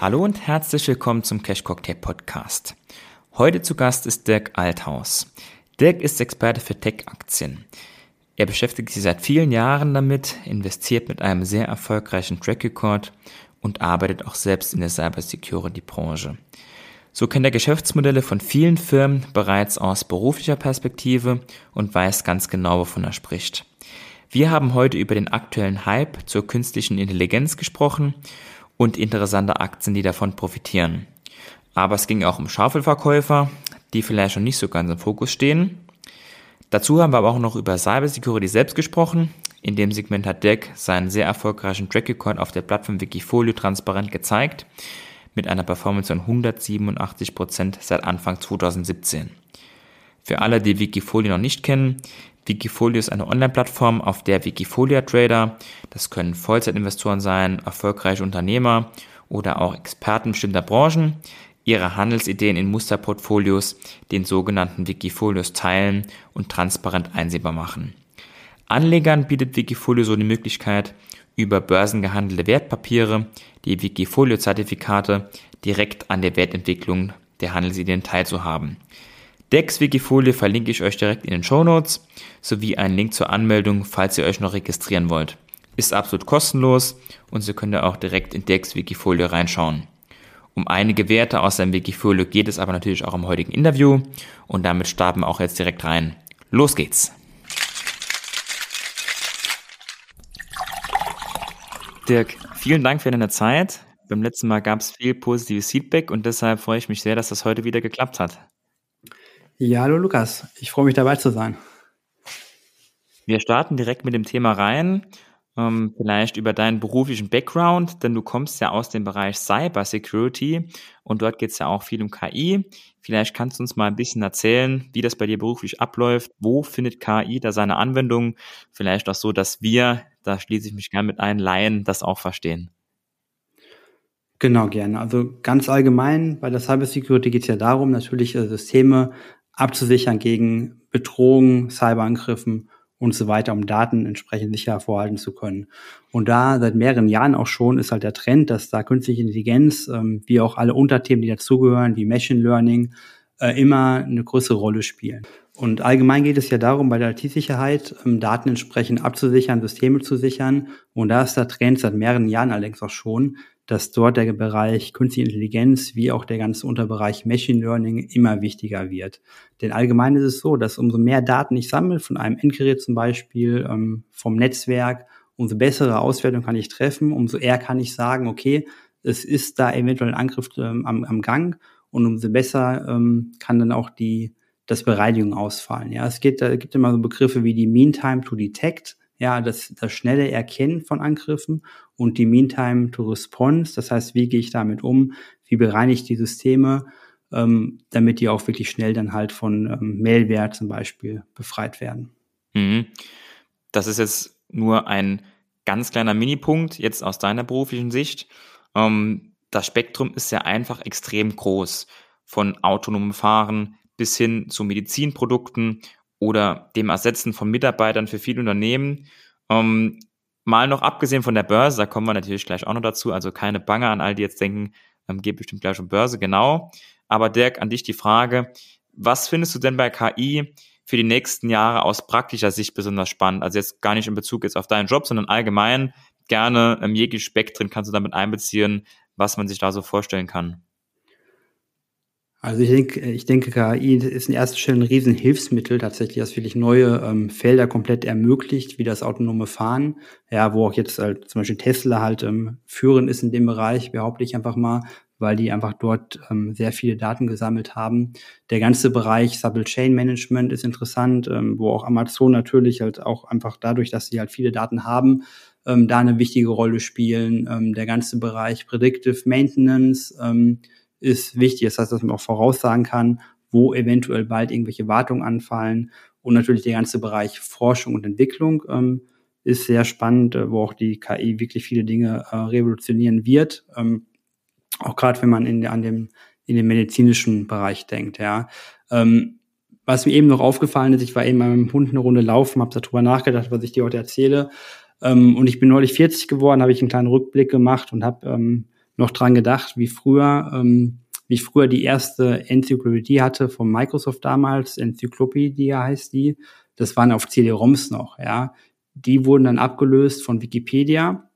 Hallo und herzlich willkommen zum Cash Cocktail Podcast. Heute zu Gast ist Dirk Althaus. Dirk ist Experte für Tech-Aktien. Er beschäftigt sich seit vielen Jahren damit, investiert mit einem sehr erfolgreichen Track Record und arbeitet auch selbst in der Cybersecurity-Branche. So kennt er Geschäftsmodelle von vielen Firmen bereits aus beruflicher Perspektive und weiß ganz genau, wovon er spricht. Wir haben heute über den aktuellen Hype zur künstlichen Intelligenz gesprochen und interessante Aktien, die davon profitieren. Aber es ging auch um Schaufelverkäufer, die vielleicht noch nicht so ganz im Fokus stehen. Dazu haben wir aber auch noch über Cybersecurity selbst gesprochen. In dem Segment hat Dirk seinen sehr erfolgreichen Track Record auf der Plattform Wikifolio transparent gezeigt, mit einer Performance von 187 Prozent seit Anfang 2017. Für alle, die Wikifolio noch nicht kennen, Wikifolio ist eine Online-Plattform, auf der Wikifolia-Trader, das können Vollzeitinvestoren sein, erfolgreiche Unternehmer oder auch Experten bestimmter Branchen, ihre Handelsideen in Musterportfolios, den sogenannten Wikifolios teilen und transparent einsehbar machen. Anlegern bietet Wikifolio so die Möglichkeit, über börsengehandelte Wertpapiere, die Wikifolio-Zertifikate, direkt an der Wertentwicklung der Handelsideen teilzuhaben. Dex Wikifolie verlinke ich euch direkt in den Show Notes sowie einen Link zur Anmeldung, falls ihr euch noch registrieren wollt. Ist absolut kostenlos und Sie können ja auch direkt in Dex Wikifolie reinschauen. Um einige Werte aus seinem Wikifolio geht es aber natürlich auch im heutigen Interview und damit starten wir auch jetzt direkt rein. Los geht's! Dirk, vielen Dank für deine Zeit. Beim letzten Mal gab es viel positives Feedback und deshalb freue ich mich sehr, dass das heute wieder geklappt hat. Ja, hallo Lukas, ich freue mich dabei zu sein. Wir starten direkt mit dem Thema rein. Ähm, vielleicht über deinen beruflichen Background, denn du kommst ja aus dem Bereich Cyber Security und dort geht es ja auch viel um KI. Vielleicht kannst du uns mal ein bisschen erzählen, wie das bei dir beruflich abläuft. Wo findet KI da seine Anwendung? Vielleicht auch so, dass wir, da schließe ich mich gerne mit ein, Laien das auch verstehen. Genau, gerne. Also ganz allgemein bei der Cybersecurity geht es ja darum, natürlich äh, Systeme abzusichern gegen Bedrohungen, Cyberangriffen und so weiter, um Daten entsprechend sicher vorhalten zu können. Und da seit mehreren Jahren auch schon ist halt der Trend, dass da künstliche Intelligenz, ähm, wie auch alle Unterthemen, die dazugehören, wie Machine Learning, äh, immer eine größere Rolle spielen. Und allgemein geht es ja darum, bei der IT-Sicherheit ähm, Daten entsprechend abzusichern, Systeme zu sichern. Und da ist der Trend seit mehreren Jahren allerdings auch schon, dass dort der Bereich Künstliche Intelligenz wie auch der ganze Unterbereich Machine Learning immer wichtiger wird. Denn allgemein ist es so, dass umso mehr Daten ich sammle, von einem Endgerät zum Beispiel, ähm, vom Netzwerk, umso bessere Auswertung kann ich treffen, umso eher kann ich sagen, okay, es ist da eventuell ein Angriff ähm, am, am Gang und umso besser ähm, kann dann auch die das Bereinigung ausfallen. Ja, es geht, da gibt immer so Begriffe wie die Mean Time to Detect ja, das, das schnelle Erkennen von Angriffen und die Meantime to Response, das heißt, wie gehe ich damit um, wie bereinige ich die Systeme, ähm, damit die auch wirklich schnell dann halt von ähm, Malware zum Beispiel befreit werden. Mhm. Das ist jetzt nur ein ganz kleiner Minipunkt jetzt aus deiner beruflichen Sicht. Ähm, das Spektrum ist ja einfach extrem groß, von autonomem Fahren bis hin zu Medizinprodukten oder dem Ersetzen von Mitarbeitern für viele Unternehmen. Ähm, mal noch abgesehen von der Börse, da kommen wir natürlich gleich auch noch dazu, also keine Bange an all die jetzt denken, ähm, geht bestimmt gleich um Börse, genau. Aber Dirk, an dich die Frage, was findest du denn bei KI für die nächsten Jahre aus praktischer Sicht besonders spannend? Also jetzt gar nicht in Bezug jetzt auf deinen Job, sondern allgemein gerne im jeglichen Spektrum kannst du damit einbeziehen, was man sich da so vorstellen kann. Also ich denke, ich denke, KI ist in erster Stelle ein Riesenhilfsmittel tatsächlich, das wirklich neue ähm, Felder komplett ermöglicht, wie das autonome Fahren. Ja, wo auch jetzt halt zum Beispiel Tesla halt ähm, führend ist in dem Bereich, behaupte ich einfach mal, weil die einfach dort ähm, sehr viele Daten gesammelt haben. Der ganze Bereich Supply Chain Management ist interessant, ähm, wo auch Amazon natürlich halt auch einfach dadurch, dass sie halt viele Daten haben, ähm, da eine wichtige Rolle spielen. Ähm, der ganze Bereich Predictive Maintenance, ähm, ist wichtig. Das heißt, dass man auch voraussagen kann, wo eventuell bald irgendwelche Wartungen anfallen. Und natürlich der ganze Bereich Forschung und Entwicklung ähm, ist sehr spannend, äh, wo auch die KI wirklich viele Dinge äh, revolutionieren wird. Ähm, auch gerade wenn man in, an dem, in den medizinischen Bereich denkt, ja. Ähm, was mir eben noch aufgefallen ist, ich war eben mit meinem Hund eine Runde laufen, habe darüber nachgedacht, was ich dir heute erzähle. Ähm, und ich bin neulich 40 geworden, habe ich einen kleinen Rückblick gemacht und habe ähm, noch dran gedacht, wie früher, ähm, wie ich früher die erste Enzyklopädie hatte von Microsoft damals, Enzyklopädie heißt die. Das waren auf CD-ROMs noch, ja. Die wurden dann abgelöst von Wikipedia.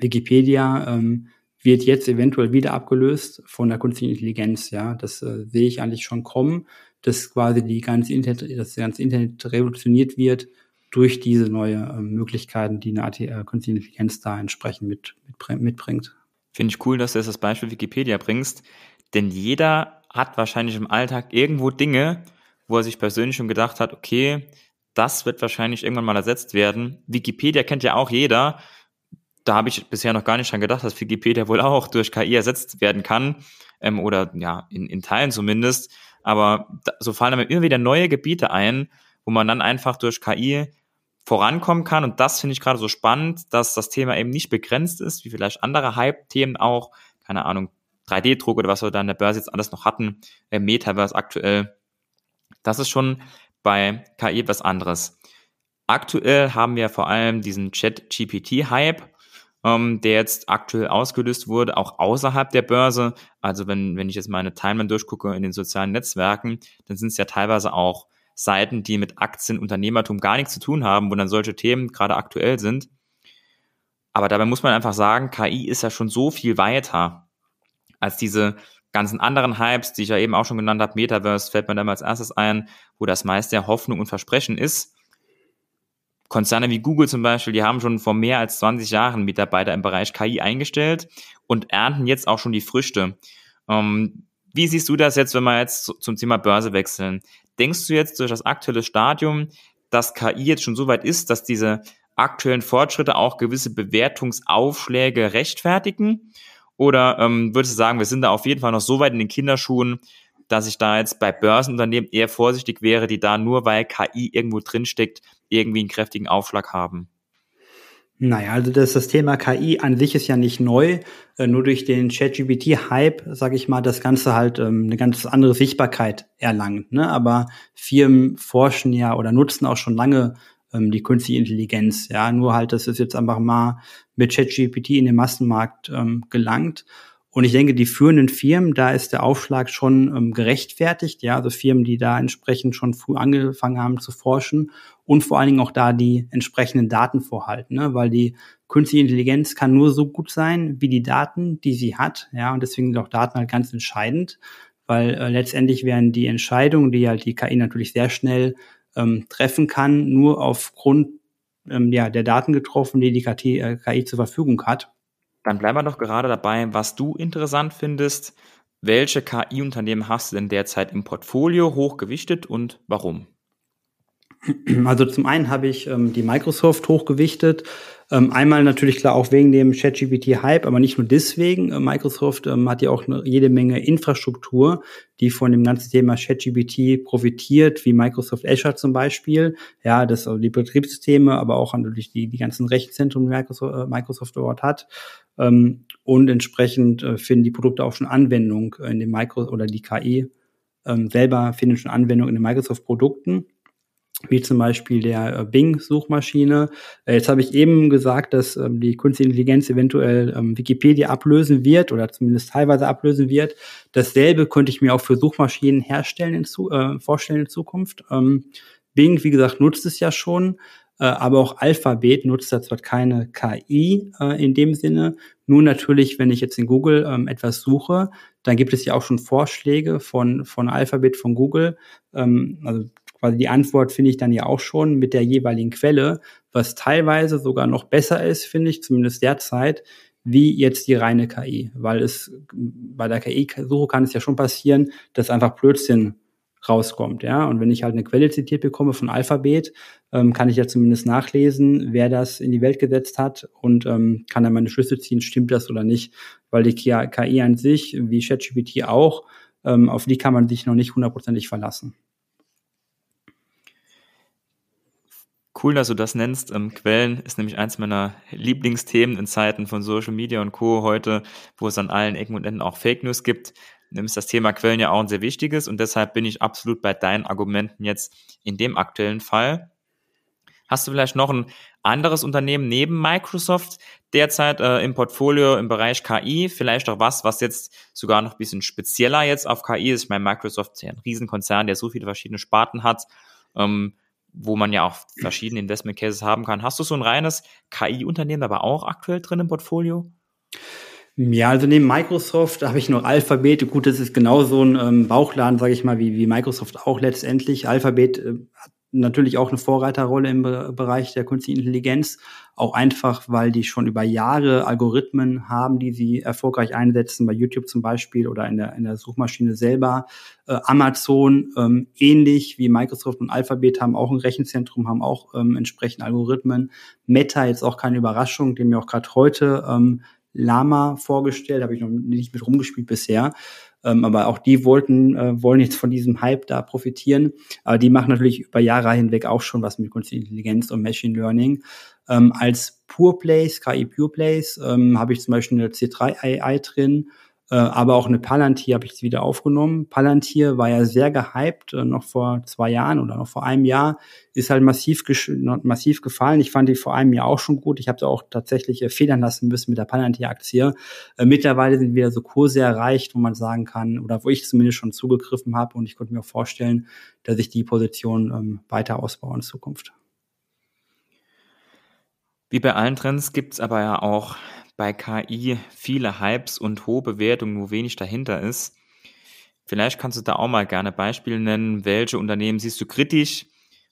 Wikipedia ähm, wird jetzt eventuell wieder abgelöst von der künstlichen Intelligenz, ja. Das äh, sehe ich eigentlich schon kommen, dass quasi die ganze Internet, das ganze Internet revolutioniert wird durch diese neue äh, Möglichkeiten, die eine äh, künstliche Intelligenz da entsprechend mit, mit, mitbringt. Finde ich cool, dass du jetzt das Beispiel Wikipedia bringst, denn jeder hat wahrscheinlich im Alltag irgendwo Dinge, wo er sich persönlich schon gedacht hat, okay, das wird wahrscheinlich irgendwann mal ersetzt werden. Wikipedia kennt ja auch jeder. Da habe ich bisher noch gar nicht dran gedacht, dass Wikipedia wohl auch durch KI ersetzt werden kann. Ähm, oder ja, in, in Teilen zumindest. Aber da, so fallen mir immer wieder neue Gebiete ein, wo man dann einfach durch KI vorankommen kann. Und das finde ich gerade so spannend, dass das Thema eben nicht begrenzt ist, wie vielleicht andere Hype-Themen auch, keine Ahnung, 3D-Druck oder was wir da in der Börse jetzt alles noch hatten, äh, Metaverse aktuell. Das ist schon bei KI was anderes. Aktuell haben wir vor allem diesen Chat-GPT-Hype, ähm, der jetzt aktuell ausgelöst wurde, auch außerhalb der Börse. Also wenn, wenn ich jetzt meine Timeline durchgucke in den sozialen Netzwerken, dann sind es ja teilweise auch Seiten, die mit Aktien, Unternehmertum gar nichts zu tun haben, wo dann solche Themen gerade aktuell sind. Aber dabei muss man einfach sagen, KI ist ja schon so viel weiter als diese ganzen anderen Hypes, die ich ja eben auch schon genannt habe. Metaverse fällt mir dann als erstes ein, wo das meiste Hoffnung und Versprechen ist. Konzerne wie Google zum Beispiel, die haben schon vor mehr als 20 Jahren Mitarbeiter im Bereich KI eingestellt und ernten jetzt auch schon die Früchte. Ähm, wie siehst du das jetzt, wenn wir jetzt zum Thema Börse wechseln? Denkst du jetzt durch das aktuelle Stadium, dass KI jetzt schon so weit ist, dass diese aktuellen Fortschritte auch gewisse Bewertungsaufschläge rechtfertigen? Oder ähm, würdest du sagen, wir sind da auf jeden Fall noch so weit in den Kinderschuhen, dass ich da jetzt bei Börsenunternehmen eher vorsichtig wäre, die da nur weil KI irgendwo drinsteckt, irgendwie einen kräftigen Aufschlag haben? Naja, also das, das Thema KI an sich ist ja nicht neu. Äh, nur durch den ChatGPT-Hype, sage ich mal, das Ganze halt ähm, eine ganz andere Sichtbarkeit erlangt. Ne? Aber Firmen forschen ja oder nutzen auch schon lange ähm, die künstliche Intelligenz. Ja, nur halt, das ist jetzt einfach mal mit ChatGPT in den Massenmarkt ähm, gelangt. Und ich denke, die führenden Firmen, da ist der Aufschlag schon ähm, gerechtfertigt, ja, also Firmen, die da entsprechend schon früh angefangen haben zu forschen und vor allen Dingen auch da die entsprechenden Daten vorhalten, ne? weil die künstliche Intelligenz kann nur so gut sein wie die Daten, die sie hat, ja, und deswegen sind auch Daten halt ganz entscheidend, weil äh, letztendlich werden die Entscheidungen, die halt die KI natürlich sehr schnell ähm, treffen kann, nur aufgrund ähm, ja, der Daten getroffen, die die KI, äh, KI zur Verfügung hat. Dann bleiben wir doch gerade dabei, was du interessant findest. Welche KI-Unternehmen hast du denn derzeit im Portfolio hochgewichtet und warum? Also zum einen habe ich ähm, die Microsoft hochgewichtet. Ähm, einmal natürlich klar auch wegen dem ChatGPT-Hype, aber nicht nur deswegen. Äh, Microsoft ähm, hat ja auch eine, jede Menge Infrastruktur, die von dem ganzen Thema ChatGPT profitiert, wie Microsoft Azure zum Beispiel. Ja, das also die Betriebssysteme, aber auch natürlich die, die ganzen Rechenzentren, die Microsoft, äh, Microsoft dort hat. Ähm, und entsprechend äh, finden die Produkte auch schon Anwendung in dem Micro oder die KI ähm, selber finden schon Anwendung in den Microsoft-Produkten wie zum Beispiel der äh, Bing-Suchmaschine. Äh, jetzt habe ich eben gesagt, dass ähm, die künstliche Intelligenz eventuell ähm, Wikipedia ablösen wird oder zumindest teilweise ablösen wird. Dasselbe könnte ich mir auch für Suchmaschinen herstellen in zu, äh, vorstellen in Zukunft. Ähm, Bing, wie gesagt, nutzt es ja schon, äh, aber auch Alphabet nutzt da zwar keine KI äh, in dem Sinne. Nur natürlich, wenn ich jetzt in Google ähm, etwas suche, dann gibt es ja auch schon Vorschläge von, von Alphabet, von Google. Ähm, also quasi die Antwort finde ich dann ja auch schon mit der jeweiligen Quelle, was teilweise sogar noch besser ist, finde ich, zumindest derzeit, wie jetzt die reine KI. Weil es bei der KI-Suche kann es ja schon passieren, dass einfach Blödsinn rauskommt, ja. Und wenn ich halt eine Quelle zitiert bekomme von Alphabet, ähm, kann ich ja zumindest nachlesen, wer das in die Welt gesetzt hat und ähm, kann dann meine Schlüsse ziehen, stimmt das oder nicht. Weil die KI an sich, wie ChatGPT auch, ähm, auf die kann man sich noch nicht hundertprozentig verlassen. Cool, dass du das nennst. Ähm, Quellen ist nämlich eins meiner Lieblingsthemen in Zeiten von Social Media und Co. heute, wo es an allen Ecken und Enden auch Fake News gibt. Ist das Thema Quellen ja auch ein sehr wichtiges und deshalb bin ich absolut bei deinen Argumenten jetzt in dem aktuellen Fall. Hast du vielleicht noch einen anderes Unternehmen neben Microsoft derzeit äh, im Portfolio im Bereich KI? Vielleicht auch was, was jetzt sogar noch ein bisschen spezieller jetzt auf KI ist. Ich meine, Microsoft ist ja ein Riesenkonzern, der so viele verschiedene Sparten hat, ähm, wo man ja auch verschiedene Investment Cases haben kann. Hast du so ein reines KI-Unternehmen aber auch aktuell drin im Portfolio? Ja, also neben Microsoft habe ich noch Alphabet. Gut, das ist genau so ein ähm, Bauchladen, sage ich mal, wie, wie Microsoft auch letztendlich. Alphabet äh, hat natürlich auch eine Vorreiterrolle im Be Bereich der künstlichen Intelligenz, auch einfach, weil die schon über Jahre Algorithmen haben, die sie erfolgreich einsetzen, bei YouTube zum Beispiel oder in der, in der Suchmaschine selber. Äh, Amazon, ähm, ähnlich wie Microsoft und Alphabet, haben auch ein Rechenzentrum, haben auch ähm, entsprechend Algorithmen. Meta, jetzt auch keine Überraschung, dem mir auch gerade heute ähm, Lama vorgestellt, habe ich noch nicht mit rumgespielt bisher. Ähm, aber auch die wollten, äh, wollen jetzt von diesem Hype da profitieren. Aber die machen natürlich über Jahre hinweg auch schon was mit Künstlicher Intelligenz und Machine Learning. Ähm, als Pure Plays, KI Pure Plays, ähm, habe ich zum Beispiel eine C3 AI drin aber auch eine Palantir habe ich wieder aufgenommen. Palantir war ja sehr gehypt, äh, noch vor zwei Jahren oder noch vor einem Jahr, ist halt massiv, massiv gefallen. Ich fand die vor einem Jahr auch schon gut. Ich habe da auch tatsächlich äh, federn lassen müssen mit der Palantir-Aktie. Äh, mittlerweile sind wieder so Kurse erreicht, wo man sagen kann, oder wo ich zumindest schon zugegriffen habe und ich konnte mir vorstellen, dass ich die Position ähm, weiter ausbaue in Zukunft. Wie bei allen Trends gibt es aber ja auch bei KI viele Hypes und hohe Bewertungen, wo wenig dahinter ist. Vielleicht kannst du da auch mal gerne Beispiele nennen. Welche Unternehmen siehst du kritisch?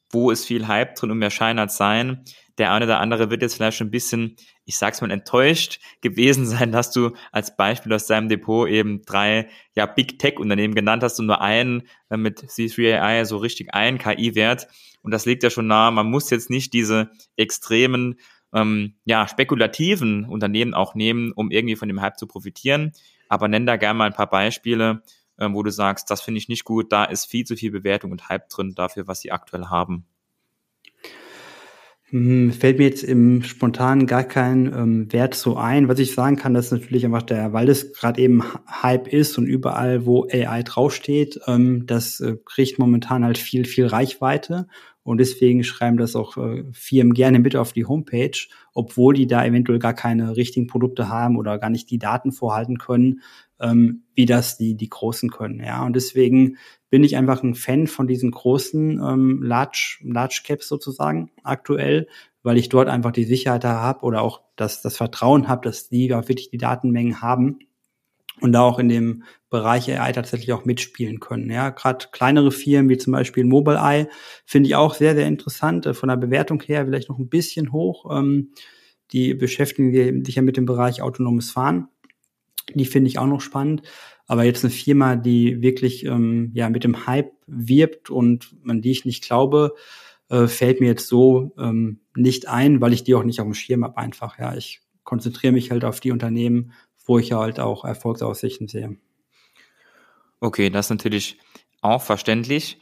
Wo ist viel Hype drin und mehr Schein als sein? Der eine oder andere wird jetzt vielleicht schon ein bisschen, ich sag's mal, enttäuscht gewesen sein, dass du als Beispiel aus deinem Depot eben drei, ja, Big Tech Unternehmen genannt hast und nur einen äh, mit C3AI so richtig einen KI-Wert. Und das liegt ja schon nahe. Man muss jetzt nicht diese extremen ähm, ja, spekulativen Unternehmen auch nehmen, um irgendwie von dem Hype zu profitieren. Aber nenn da gerne mal ein paar Beispiele, ähm, wo du sagst, das finde ich nicht gut, da ist viel zu viel Bewertung und Hype drin dafür, was sie aktuell haben. Hm, fällt mir jetzt im Spontanen gar kein ähm, Wert so ein. Was ich sagen kann, das ist natürlich einfach der, weil es gerade eben Hype ist und überall, wo AI draufsteht, ähm, das äh, kriegt momentan halt viel, viel Reichweite. Und deswegen schreiben das auch äh, Firmen gerne mit auf die Homepage, obwohl die da eventuell gar keine richtigen Produkte haben oder gar nicht die Daten vorhalten können, ähm, wie das die, die Großen können. Ja, und deswegen bin ich einfach ein Fan von diesen großen ähm, Large, Large Caps sozusagen aktuell, weil ich dort einfach die Sicherheit habe oder auch das, das Vertrauen habe, dass die auch wirklich die Datenmengen haben und da auch in dem Bereich AI tatsächlich auch mitspielen können. Ja, gerade kleinere Firmen wie zum Beispiel Mobileye finde ich auch sehr, sehr interessant. Äh, von der Bewertung her vielleicht noch ein bisschen hoch. Ähm, die beschäftigen sich ja mit dem Bereich autonomes Fahren. Die finde ich auch noch spannend. Aber jetzt eine Firma, die wirklich ähm, ja mit dem Hype wirbt und an die ich nicht glaube, äh, fällt mir jetzt so ähm, nicht ein, weil ich die auch nicht auf dem Schirm habe einfach. Ja, ich konzentriere mich halt auf die Unternehmen, wo ich halt auch Erfolgsaussichten sehe. Okay, das ist natürlich auch verständlich.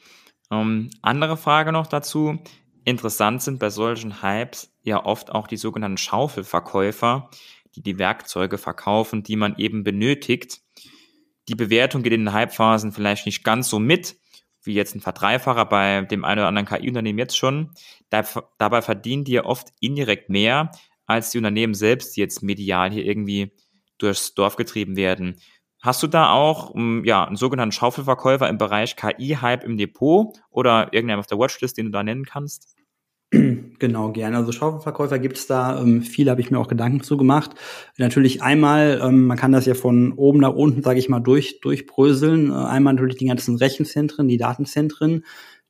Ähm, andere Frage noch dazu. Interessant sind bei solchen Hypes ja oft auch die sogenannten Schaufelverkäufer, die die Werkzeuge verkaufen, die man eben benötigt. Die Bewertung geht in den Hypephasen vielleicht nicht ganz so mit, wie jetzt ein Verdreifacher bei dem einen oder anderen KI-Unternehmen jetzt schon. dabei verdienen die ja oft indirekt mehr als die Unternehmen selbst, die jetzt medial hier irgendwie durchs Dorf getrieben werden. Hast du da auch mm, ja, einen sogenannten Schaufelverkäufer im Bereich KI-Hype im Depot oder irgendeinen auf der Watchlist, den du da nennen kannst? Genau, gerne. Also Schaufelverkäufer gibt es da. Ähm, viele habe ich mir auch Gedanken zu gemacht. Natürlich einmal, ähm, man kann das ja von oben nach unten, sage ich mal, durch durchbröseln. Äh, einmal natürlich die ganzen Rechenzentren, die Datenzentren.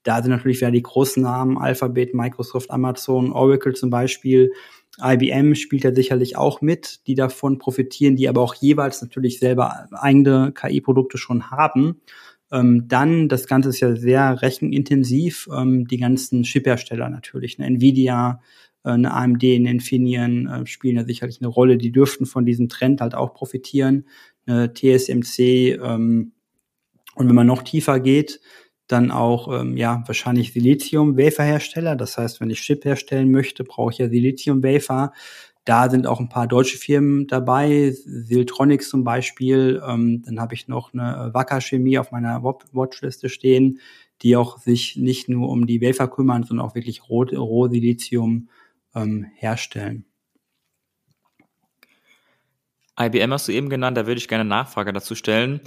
Da sind natürlich wieder die großen Namen, Alphabet, Microsoft, Amazon, Oracle zum Beispiel. IBM spielt ja sicherlich auch mit, die davon profitieren, die aber auch jeweils natürlich selber eigene KI-Produkte schon haben. Ähm, dann, das Ganze ist ja sehr rechenintensiv, ähm, die ganzen Chip-Hersteller natürlich, eine Nvidia, äh, eine AMD, eine Infineon äh, spielen ja sicherlich eine Rolle, die dürften von diesem Trend halt auch profitieren, eine TSMC, ähm, und wenn man noch tiefer geht, dann auch ähm, ja wahrscheinlich Silizium-Wafer-Hersteller. Das heißt, wenn ich Chip herstellen möchte, brauche ich ja Silizium-Wafer. Da sind auch ein paar deutsche Firmen dabei, Siltronics zum Beispiel. Ähm, dann habe ich noch eine Wacker Chemie auf meiner Watchliste stehen, die auch sich nicht nur um die Wafer kümmern, sondern auch wirklich Roh-Silizium ähm, herstellen. IBM hast du eben genannt, da würde ich gerne eine Nachfrage dazu stellen.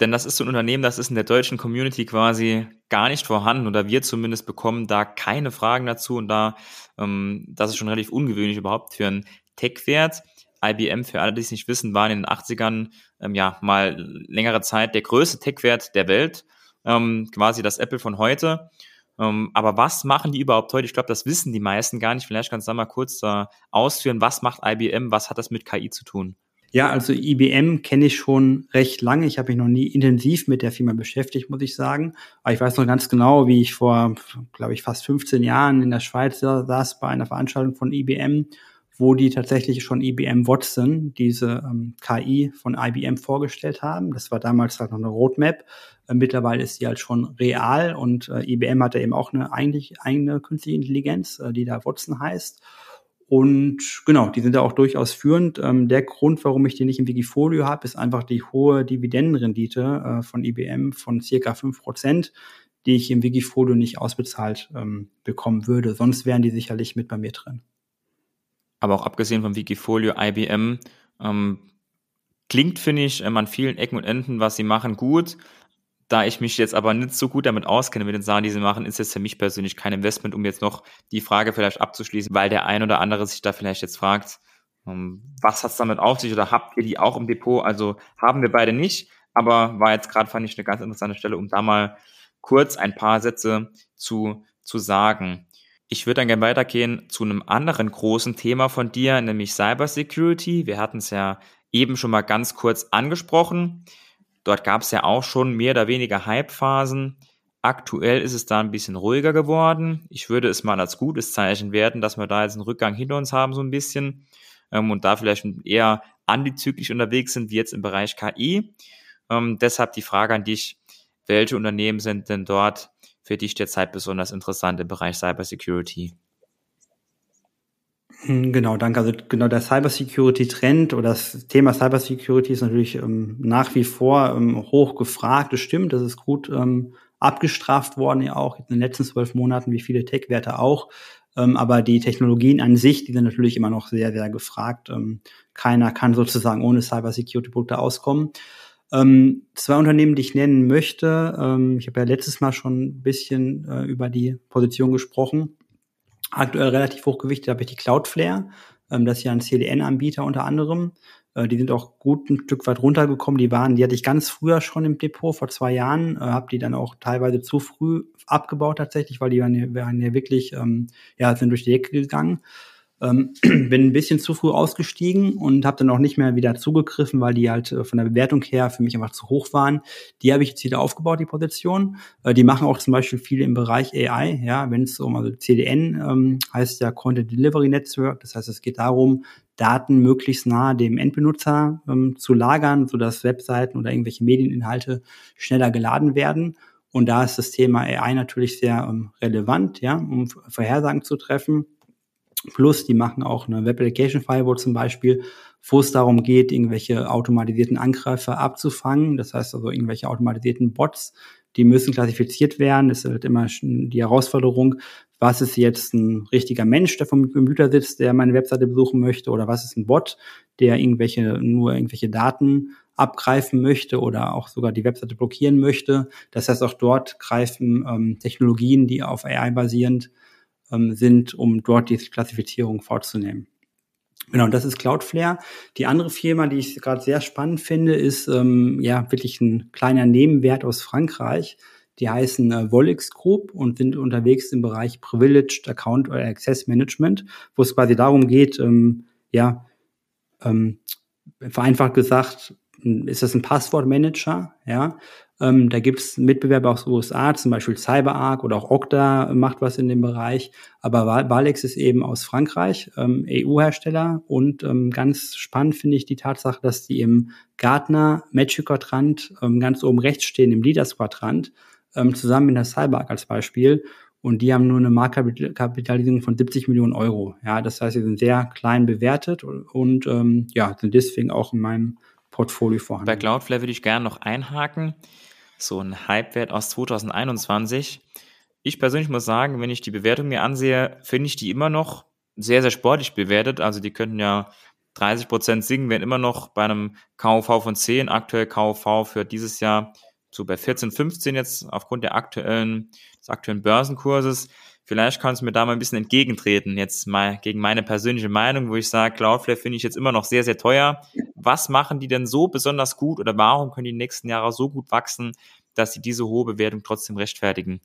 Denn das ist so ein Unternehmen, das ist in der deutschen Community quasi gar nicht vorhanden oder wir zumindest bekommen da keine Fragen dazu und da, ähm, das ist schon relativ ungewöhnlich überhaupt für einen Tech-Wert. IBM, für alle, die es nicht wissen, war in den 80ern ähm, ja mal längere Zeit der größte Tech-Wert der Welt, ähm, quasi das Apple von heute. Ähm, aber was machen die überhaupt heute? Ich glaube, das wissen die meisten gar nicht. Vielleicht kannst du da mal kurz äh, ausführen, was macht IBM, was hat das mit KI zu tun? Ja, also IBM kenne ich schon recht lange. Ich habe mich noch nie intensiv mit der Firma beschäftigt, muss ich sagen. Aber ich weiß noch ganz genau, wie ich vor, glaube ich, fast 15 Jahren in der Schweiz saß bei einer Veranstaltung von IBM, wo die tatsächlich schon IBM Watson, diese ähm, KI von IBM vorgestellt haben. Das war damals halt noch eine Roadmap. Äh, mittlerweile ist die halt schon real und äh, IBM hat ja eben auch eine eigentlich eigene künstliche Intelligenz, äh, die da Watson heißt. Und genau, die sind da auch durchaus führend. Ähm, der Grund, warum ich die nicht im Wikifolio habe, ist einfach die hohe Dividendenrendite äh, von IBM von circa fünf Prozent, die ich im Wikifolio nicht ausbezahlt ähm, bekommen würde. Sonst wären die sicherlich mit bei mir drin. Aber auch abgesehen vom Wikifolio, IBM ähm, klingt, finde ich, ähm, an vielen Ecken und Enden, was sie machen, gut. Da ich mich jetzt aber nicht so gut damit auskenne mit den Sachen, die sie machen, ist jetzt für mich persönlich kein Investment, um jetzt noch die Frage vielleicht abzuschließen, weil der ein oder andere sich da vielleicht jetzt fragt, ähm, was hat's damit auf sich oder habt ihr die auch im Depot? Also haben wir beide nicht, aber war jetzt gerade, fand ich, eine ganz interessante Stelle, um da mal kurz ein paar Sätze zu, zu sagen. Ich würde dann gerne weitergehen zu einem anderen großen Thema von dir, nämlich Cybersecurity. Wir hatten es ja eben schon mal ganz kurz angesprochen. Dort gab es ja auch schon mehr oder weniger Hype-Phasen. Aktuell ist es da ein bisschen ruhiger geworden. Ich würde es mal als gutes Zeichen werten, dass wir da jetzt einen Rückgang hinter uns haben, so ein bisschen, ähm, und da vielleicht eher antizyklisch unterwegs sind, wie jetzt im Bereich KI. Ähm, deshalb die Frage an dich, welche Unternehmen sind denn dort für dich derzeit besonders interessant im Bereich Cybersecurity? Hm, genau, danke. Also genau der Cybersecurity-Trend oder das Thema Cybersecurity ist natürlich ähm, nach wie vor ähm, hoch gefragt. Das stimmt, das ist gut ähm, abgestraft worden, ja auch in den letzten zwölf Monaten, wie viele Tech-Werte auch. Ähm, aber die Technologien an sich, die sind natürlich immer noch sehr, sehr gefragt. Ähm, keiner kann sozusagen ohne Cybersecurity-Produkte auskommen. Ähm, zwei Unternehmen, die ich nennen möchte, ähm, ich habe ja letztes Mal schon ein bisschen äh, über die Position gesprochen aktuell relativ hochgewichtet habe ich die Cloudflare. Ähm, das ist ja ein CDN-Anbieter unter anderem. Äh, die sind auch gut ein Stück weit runtergekommen. Die waren, die hatte ich ganz früher schon im Depot, vor zwei Jahren. Äh, habe die dann auch teilweise zu früh abgebaut tatsächlich, weil die waren, ja wirklich, ähm, ja, sind durch die Decke gegangen. Ähm, bin ein bisschen zu früh ausgestiegen und habe dann auch nicht mehr wieder zugegriffen, weil die halt äh, von der Bewertung her für mich einfach zu hoch waren. Die habe ich jetzt wieder aufgebaut, die Position. Äh, die machen auch zum Beispiel viel im Bereich AI, ja, wenn es um also CDN ähm, heißt ja Content Delivery Network. Das heißt, es geht darum, Daten möglichst nah dem Endbenutzer ähm, zu lagern, sodass Webseiten oder irgendwelche Medieninhalte schneller geladen werden. Und da ist das Thema AI natürlich sehr ähm, relevant, ja, um Vorhersagen zu treffen. Plus, die machen auch eine Web Application Firewall zum Beispiel, wo es darum geht, irgendwelche automatisierten Angreifer abzufangen. Das heißt also irgendwelche automatisierten Bots, die müssen klassifiziert werden. Das ist halt immer die Herausforderung, was ist jetzt ein richtiger Mensch, der vom Computer sitzt, der meine Webseite besuchen möchte, oder was ist ein Bot, der irgendwelche, nur irgendwelche Daten abgreifen möchte oder auch sogar die Webseite blockieren möchte. Das heißt, auch dort greifen ähm, Technologien, die auf AI basierend ähm, sind, um dort die Klassifizierung vorzunehmen. Genau, das ist Cloudflare. Die andere Firma, die ich gerade sehr spannend finde, ist ähm, ja wirklich ein kleiner Nebenwert aus Frankreich. Die heißen äh, Volix Group und sind unterwegs im Bereich Privileged Account oder Access Management, wo es quasi darum geht, ähm, ja, ähm, vereinfacht gesagt, ist das ein Passwortmanager, ja, ähm, da gibt es Mitbewerber aus den USA, zum Beispiel CyberArk oder auch Okta macht was in dem Bereich. Aber Valex ist eben aus Frankreich, ähm, EU-Hersteller. Und ähm, ganz spannend finde ich die Tatsache, dass die im Gartner Magic Quadrant ähm, ganz oben rechts stehen, im Leaders Quadrant, ähm, zusammen mit der CyberArk als Beispiel. Und die haben nur eine Marktkapitalisierung von 70 Millionen Euro. Ja, das heißt, sie sind sehr klein bewertet und, und ähm, ja, sind deswegen auch in meinem Portfolio vorhanden. Bei Cloudflare würde ich gerne noch einhaken. So ein Hypewert aus 2021. Ich persönlich muss sagen, wenn ich die Bewertung mir ansehe, finde ich die immer noch sehr, sehr sportlich bewertet. Also die könnten ja 30 Prozent sinken, wären immer noch bei einem KUV von 10, aktuell KUV für dieses Jahr so bei 14, 15 jetzt aufgrund der aktuellen, des aktuellen Börsenkurses. Vielleicht kannst du mir da mal ein bisschen entgegentreten, jetzt mal gegen meine persönliche Meinung, wo ich sage, Cloudflare finde ich jetzt immer noch sehr, sehr teuer. Was machen die denn so besonders gut oder warum können die nächsten Jahre so gut wachsen, dass sie diese hohe Bewertung trotzdem rechtfertigen?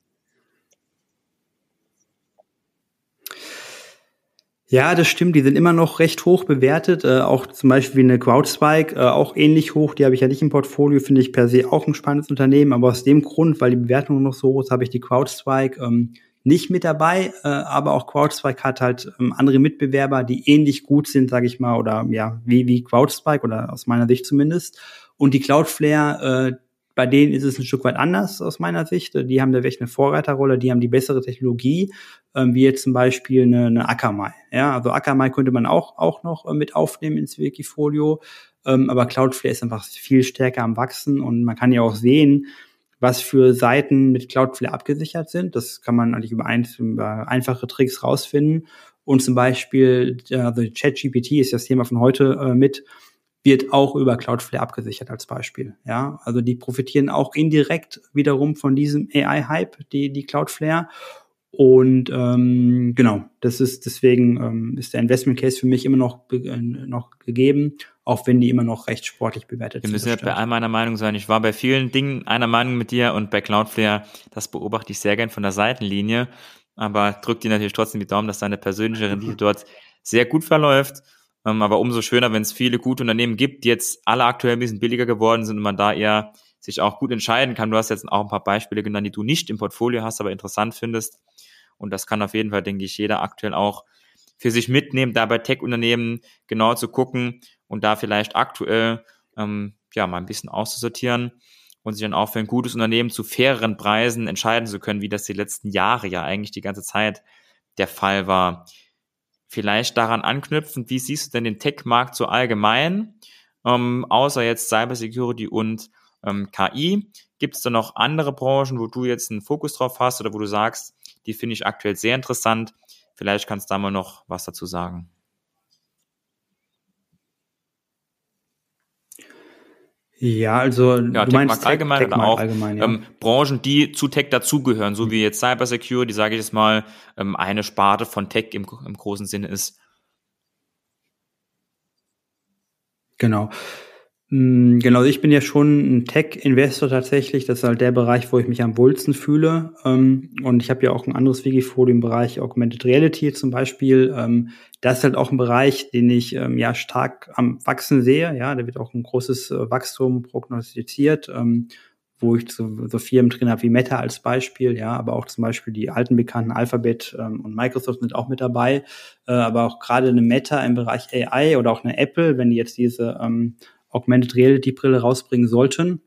Ja, das stimmt. Die sind immer noch recht hoch bewertet. Äh, auch zum Beispiel eine CrowdSpike, äh, auch ähnlich hoch. Die habe ich ja nicht im Portfolio. Finde ich per se auch ein spannendes Unternehmen. Aber aus dem Grund, weil die Bewertung noch so hoch ist, habe ich die CrowdSpike ähm, nicht mit dabei. Äh, aber auch CrowdSpike hat halt ähm, andere Mitbewerber, die ähnlich gut sind, sage ich mal, oder ja, wie, wie CrowdSpike oder aus meiner Sicht zumindest. Und die Cloudflare, äh, bei denen ist es ein Stück weit anders aus meiner Sicht. Die haben da wirklich eine Vorreiterrolle, die haben die bessere Technologie, ähm, wie jetzt zum Beispiel eine, eine Akamai. Ja, also Akamai könnte man auch, auch noch äh, mit aufnehmen ins Wikifolio. Ähm, aber Cloudflare ist einfach viel stärker am Wachsen und man kann ja auch sehen, was für Seiten mit Cloudflare abgesichert sind. Das kann man eigentlich über, ein, über einfache Tricks rausfinden. Und zum Beispiel, also ChatGPT ist das Thema von heute äh, mit, wird auch über Cloudflare abgesichert als Beispiel. Ja, also die profitieren auch indirekt wiederum von diesem AI-Hype, die, die Cloudflare. Und ähm, genau, das ist deswegen ähm, ist der Investment Case für mich immer noch äh, noch gegeben, auch wenn die immer noch recht sportlich bewertet sind. Wir müssen ja bei all meiner Meinung sein. Ich war bei vielen Dingen einer Meinung mit dir und bei Cloudflare, das beobachte ich sehr gern von der Seitenlinie, aber drückt dir natürlich trotzdem die Daumen, dass deine persönliche Rendite dort sehr gut verläuft. Ähm, aber umso schöner, wenn es viele gute Unternehmen gibt, die jetzt alle aktuell ein bisschen billiger geworden sind und man da eher sich auch gut entscheiden kann. Du hast jetzt auch ein paar Beispiele genannt, die du nicht im Portfolio hast, aber interessant findest. Und das kann auf jeden Fall, denke ich, jeder aktuell auch für sich mitnehmen, da bei Tech-Unternehmen genau zu gucken und da vielleicht aktuell ähm, ja mal ein bisschen auszusortieren und sich dann auch für ein gutes Unternehmen zu faireren Preisen entscheiden zu können, wie das die letzten Jahre ja eigentlich die ganze Zeit der Fall war. Vielleicht daran anknüpfend, wie siehst du denn den Tech-Markt so allgemein, ähm, außer jetzt Cybersecurity und ähm, KI? Gibt es da noch andere Branchen, wo du jetzt einen Fokus drauf hast oder wo du sagst, die finde ich aktuell sehr interessant? Vielleicht kannst du da mal noch was dazu sagen. Ja, also ja, du meinst allgemein Tech, oder auch allgemein, ja. ähm, Branchen, die zu Tech dazugehören, so wie jetzt Cybersecurity, sage ich jetzt mal, ähm, eine Sparte von Tech im, im großen Sinne ist. Genau. Mm, genau, ich bin ja schon ein Tech-Investor tatsächlich. Das ist halt der Bereich, wo ich mich am wohlsten fühle. Ähm, und ich habe ja auch ein anderes Wikifolio im Bereich Augmented Reality zum Beispiel. Ähm, das ist halt auch ein Bereich, den ich ähm, ja stark am Wachsen sehe. Ja, da wird auch ein großes äh, Wachstum prognostiziert, wo ich so, so Firmen drin habe wie Meta als Beispiel. Ja, aber auch zum Beispiel die alten bekannten Alphabet und Microsoft sind auch mit dabei. Äh, aber auch gerade eine Meta im Bereich AI oder auch eine Apple, wenn die jetzt diese Augmented Reality Brille rausbringen sollten.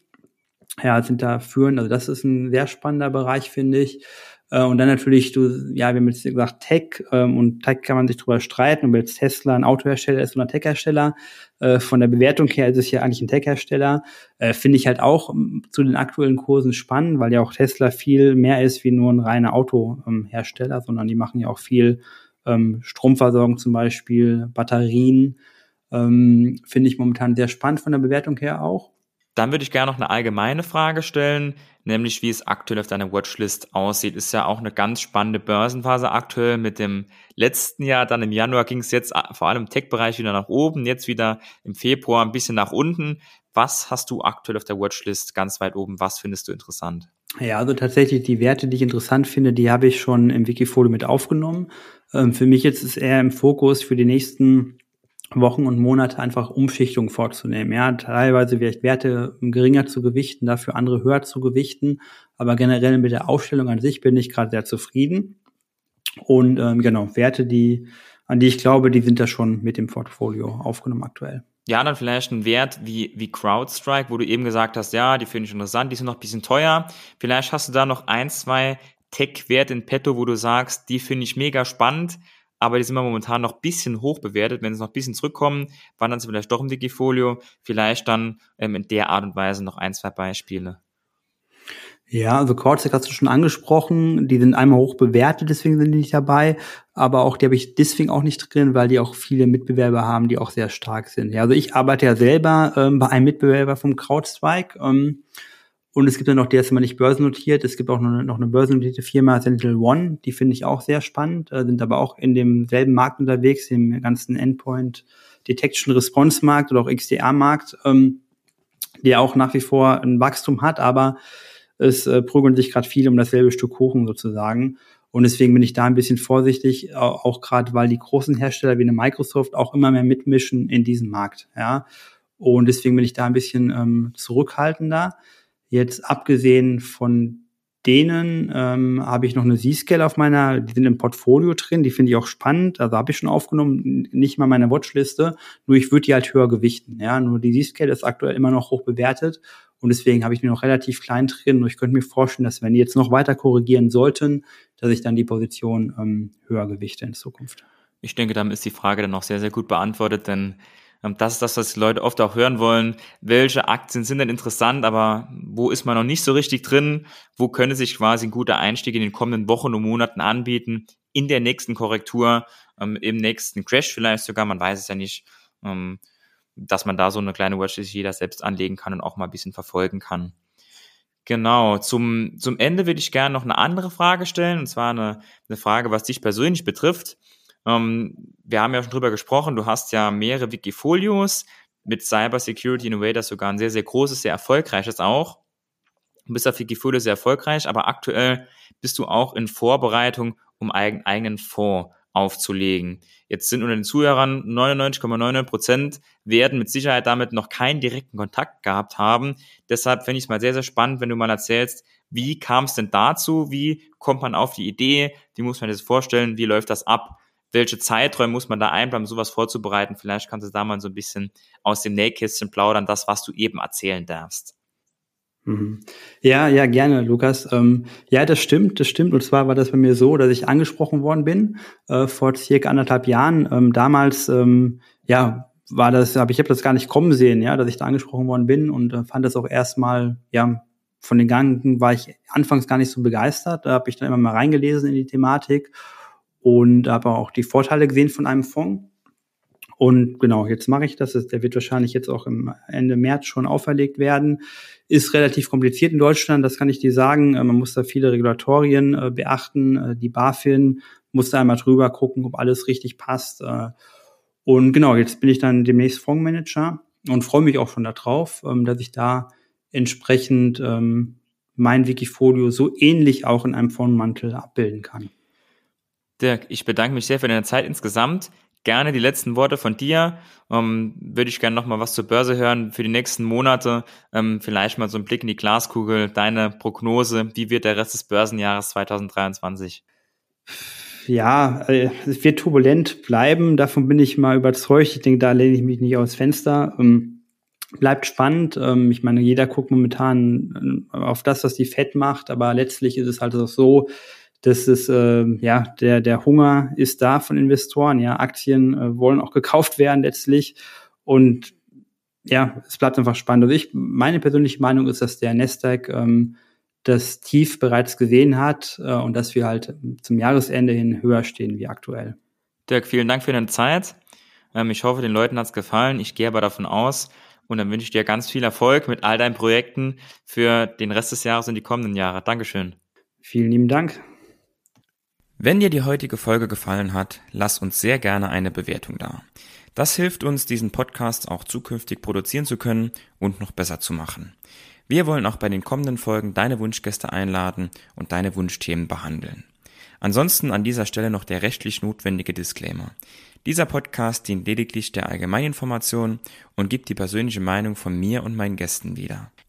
Ja, sind da führend. Also das ist ein sehr spannender Bereich, finde ich. Äh, und dann natürlich, du, ja, wir haben jetzt gesagt Tech ähm, und Tech kann man sich drüber streiten, ob jetzt Tesla ein Autohersteller ist oder ein Tech-Hersteller. Äh, von der Bewertung her ist es ja eigentlich ein Tech-Hersteller. Äh, Finde ich halt auch ähm, zu den aktuellen Kursen spannend, weil ja auch Tesla viel mehr ist wie nur ein reiner Autohersteller, sondern die machen ja auch viel ähm, Stromversorgung zum Beispiel, Batterien. Ähm, Finde ich momentan sehr spannend von der Bewertung her auch. Dann würde ich gerne noch eine allgemeine Frage stellen, nämlich wie es aktuell auf deiner Watchlist aussieht. Ist ja auch eine ganz spannende Börsenphase aktuell. Mit dem letzten Jahr, dann im Januar ging es jetzt vor allem im Tech-Bereich wieder nach oben, jetzt wieder im Februar ein bisschen nach unten. Was hast du aktuell auf der Watchlist ganz weit oben? Was findest du interessant? Ja, also tatsächlich die Werte, die ich interessant finde, die habe ich schon im Wikifolio mit aufgenommen. Ähm, für mich jetzt ist eher im Fokus für die nächsten Wochen und Monate einfach Umschichtung vorzunehmen. Ja, teilweise vielleicht Werte geringer zu gewichten, dafür andere höher zu gewichten. Aber generell mit der Aufstellung an sich bin ich gerade sehr zufrieden. Und ähm, genau, Werte, die, an die ich glaube, die sind da schon mit dem Portfolio aufgenommen aktuell. Ja, dann vielleicht ein Wert wie, wie CrowdStrike, wo du eben gesagt hast, ja, die finde ich interessant, die sind noch ein bisschen teuer. Vielleicht hast du da noch ein, zwei Tech-Werte in petto, wo du sagst, die finde ich mega spannend aber die sind wir momentan noch ein bisschen hoch bewertet. Wenn sie noch ein bisschen zurückkommen, wandern sie vielleicht doch im Wikifolio. Vielleicht dann ähm, in der Art und Weise noch ein, zwei Beispiele. Ja, also Cortex hast du schon angesprochen. Die sind einmal hoch bewertet, deswegen sind die nicht dabei. Aber auch die habe ich deswegen auch nicht drin, weil die auch viele Mitbewerber haben, die auch sehr stark sind. Ja, also ich arbeite ja selber ähm, bei einem Mitbewerber vom CrowdStrike. Ähm, und es gibt dann noch, der ist immer nicht börsennotiert. Es gibt auch noch eine, noch eine börsennotierte Firma, Sentinel One. Die finde ich auch sehr spannend, äh, sind aber auch in demselben Markt unterwegs, im ganzen Endpoint Detection Response Markt oder auch XDR Markt, ähm, der auch nach wie vor ein Wachstum hat, aber es äh, prügeln sich gerade viele um dasselbe Stück Kuchen sozusagen. Und deswegen bin ich da ein bisschen vorsichtig, auch, auch gerade weil die großen Hersteller wie eine Microsoft auch immer mehr mitmischen in diesem Markt. Ja. Und deswegen bin ich da ein bisschen ähm, zurückhaltender. Jetzt abgesehen von denen ähm, habe ich noch eine Z-Scale auf meiner, die sind im Portfolio drin, die finde ich auch spannend, also habe ich schon aufgenommen, nicht mal meine Watchliste, nur ich würde die halt höher gewichten, ja, nur die Z-Scale ist aktuell immer noch hoch bewertet und deswegen habe ich mir noch relativ klein drin. Und ich könnte mir vorstellen, dass wenn die jetzt noch weiter korrigieren sollten, dass ich dann die Position ähm, höher gewichte in Zukunft. Ich denke, damit ist die Frage dann noch sehr, sehr gut beantwortet, denn das ist das, was die Leute oft auch hören wollen. Welche Aktien sind denn interessant, aber wo ist man noch nicht so richtig drin? Wo könnte sich quasi ein guter Einstieg in den kommenden Wochen und Monaten anbieten? In der nächsten Korrektur, ähm, im nächsten Crash vielleicht sogar, man weiß es ja nicht. Ähm, dass man da so eine kleine Watchlist jeder selbst anlegen kann und auch mal ein bisschen verfolgen kann. Genau, zum, zum Ende würde ich gerne noch eine andere Frage stellen, und zwar eine, eine Frage, was dich persönlich betrifft. Ähm, wir haben ja schon drüber gesprochen, du hast ja mehrere Wikifolios, mit Cyber Security Innovators sogar ein sehr, sehr großes, sehr erfolgreiches auch. Du bist auf Wikifolio sehr erfolgreich, aber aktuell bist du auch in Vorbereitung um einen eigenen Fonds aufzulegen. Jetzt sind unter den Zuhörern 99,99 Prozent werden mit Sicherheit damit noch keinen direkten Kontakt gehabt haben. Deshalb finde ich es mal sehr, sehr spannend, wenn du mal erzählst, wie kam es denn dazu? Wie kommt man auf die Idee? Wie muss man das vorstellen? Wie läuft das ab? Welche Zeiträume muss man da einplanen, sowas vorzubereiten? Vielleicht kannst du da mal so ein bisschen aus dem Nähkästchen plaudern, das, was du eben erzählen darfst. Mhm. Ja, ja, gerne, Lukas. Ähm, ja, das stimmt, das stimmt. Und zwar war das bei mir so, dass ich angesprochen worden bin äh, vor circa anderthalb Jahren. Ähm, damals, ähm, ja, war das, aber ich habe das gar nicht kommen sehen, ja, dass ich da angesprochen worden bin und äh, fand das auch erstmal, ja, von den Gedanken war ich anfangs gar nicht so begeistert. Da habe ich dann immer mal reingelesen in die Thematik und habe auch die Vorteile gesehen von einem Fonds. Und genau, jetzt mache ich das. Der wird wahrscheinlich jetzt auch im Ende März schon auferlegt werden. Ist relativ kompliziert in Deutschland, das kann ich dir sagen. Äh, man muss da viele Regulatorien äh, beachten. Äh, die BaFin muss da einmal drüber gucken, ob alles richtig passt. und genau, jetzt bin ich dann demnächst Fondsmanager und freue mich auch schon darauf, ähm, dass ich da entsprechend ähm, mein Wikifolio so ähnlich auch in einem Fondsmantel abbilden kann. Dirk, ich bedanke mich sehr für deine Zeit insgesamt gerne die letzten Worte von dir. Ähm, würde ich gerne noch mal was zur Börse hören für die nächsten Monate. Ähm, vielleicht mal so ein Blick in die Glaskugel. Deine Prognose. Wie wird der Rest des Börsenjahres 2023? Ja, äh, es wird turbulent bleiben. Davon bin ich mal überzeugt. Ich denke, da lehne ich mich nicht aus Fenster. Ähm, bleibt spannend. Ähm, ich meine, jeder guckt momentan äh, auf das, was die Fed macht, aber letztlich ist es halt auch so, das ist äh, ja der der Hunger ist da von Investoren. Ja, Aktien äh, wollen auch gekauft werden letztlich und ja, es bleibt einfach spannend. Also ich meine persönliche Meinung ist, dass der Nasdaq ähm, das Tief bereits gesehen hat äh, und dass wir halt zum Jahresende hin höher stehen wie aktuell. Dirk, vielen Dank für deine Zeit. Ähm, ich hoffe, den Leuten hat's gefallen. Ich gehe aber davon aus. Und dann wünsche ich dir ganz viel Erfolg mit all deinen Projekten für den Rest des Jahres und die kommenden Jahre. Dankeschön. Vielen lieben Dank. Wenn dir die heutige Folge gefallen hat, lass uns sehr gerne eine Bewertung da. Das hilft uns, diesen Podcast auch zukünftig produzieren zu können und noch besser zu machen. Wir wollen auch bei den kommenden Folgen deine Wunschgäste einladen und deine Wunschthemen behandeln. Ansonsten an dieser Stelle noch der rechtlich notwendige Disclaimer. Dieser Podcast dient lediglich der Allgemeininformation und gibt die persönliche Meinung von mir und meinen Gästen wieder.